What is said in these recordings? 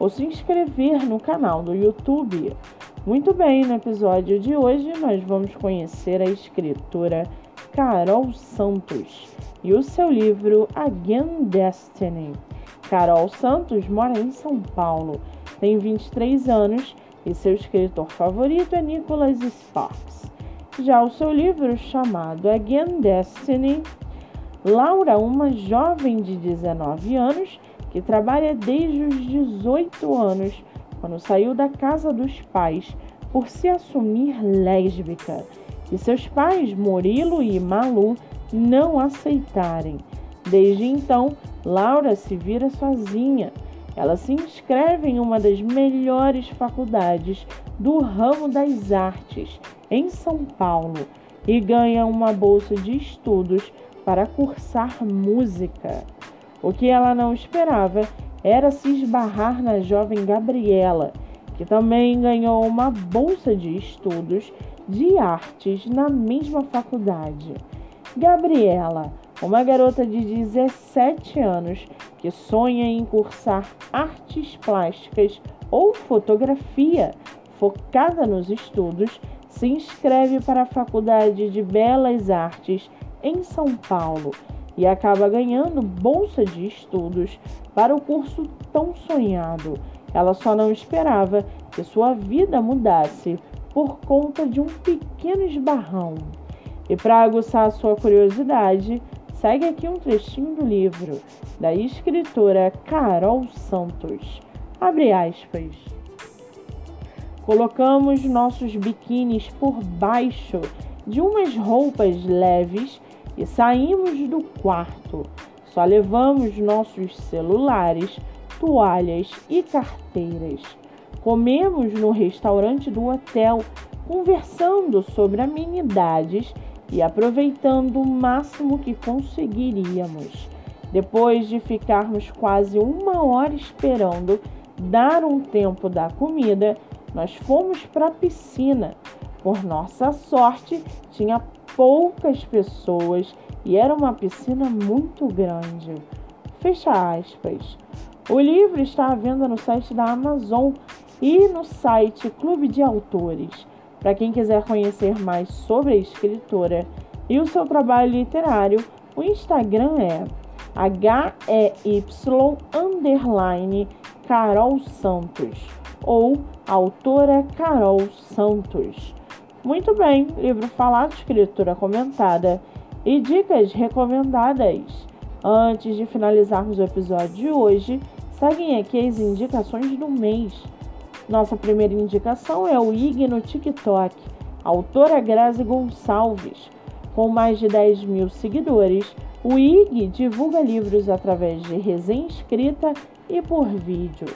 ou se inscrever no canal do YouTube. Muito bem, no episódio de hoje nós vamos conhecer a escritora Carol Santos e o seu livro Again Destiny. Carol Santos mora em São Paulo, tem 23 anos e seu escritor favorito é Nicholas Sparks. Já o seu livro, chamado Again Destiny, Laura, uma jovem de 19 anos que trabalha desde os 18 anos quando saiu da casa dos pais por se assumir lésbica e seus pais, Murilo e Malu, não aceitarem. Desde então, Laura se vira sozinha. Ela se inscreve em uma das melhores faculdades do ramo das artes, em São Paulo, e ganha uma bolsa de estudos para cursar música. O que ela não esperava era se esbarrar na jovem Gabriela, que também ganhou uma bolsa de estudos de artes na mesma faculdade. Gabriela, uma garota de 17 anos que sonha em cursar artes plásticas ou fotografia, focada nos estudos, se inscreve para a Faculdade de Belas Artes em São Paulo e acaba ganhando bolsa de estudos para o curso tão sonhado. Ela só não esperava que sua vida mudasse por conta de um pequeno esbarrão. E para aguçar sua curiosidade, segue aqui um trechinho do livro da escritora Carol Santos. Abre aspas. Colocamos nossos biquínis por baixo de umas roupas leves e saímos do quarto. Só levamos nossos celulares, toalhas e carteiras. Comemos no restaurante do hotel, conversando sobre amenidades e aproveitando o máximo que conseguiríamos. Depois de ficarmos quase uma hora esperando dar um tempo da comida, nós fomos para a piscina. Por nossa sorte, tinha poucas pessoas e era uma piscina muito grande. Fecha aspas. O livro está à venda no site da Amazon e no site Clube de Autores. Para quem quiser conhecer mais sobre a escritora e o seu trabalho literário, o Instagram é HEY underline Carol Santos ou autora Carol Santos. Muito bem, livro falado, escritura comentada e dicas recomendadas. Antes de finalizarmos o episódio de hoje, seguem aqui as indicações do mês. Nossa primeira indicação é o IG no TikTok, autora Grazi Gonçalves. Com mais de 10 mil seguidores, o IG divulga livros através de resenha escrita e por vídeo,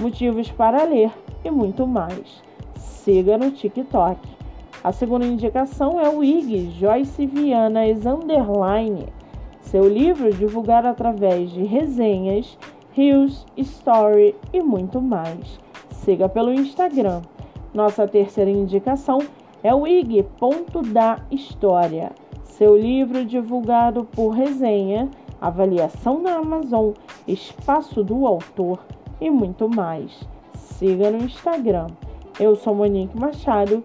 motivos para ler e muito mais. Siga no TikTok. A segunda indicação é o IG Joyce Vianas Underline, seu livro divulgado através de resenhas, reels, story e muito mais. Siga pelo Instagram. Nossa terceira indicação é o IG Ponto da História, seu livro divulgado por resenha, avaliação na Amazon, espaço do autor e muito mais. Siga no Instagram. Eu sou Monique Machado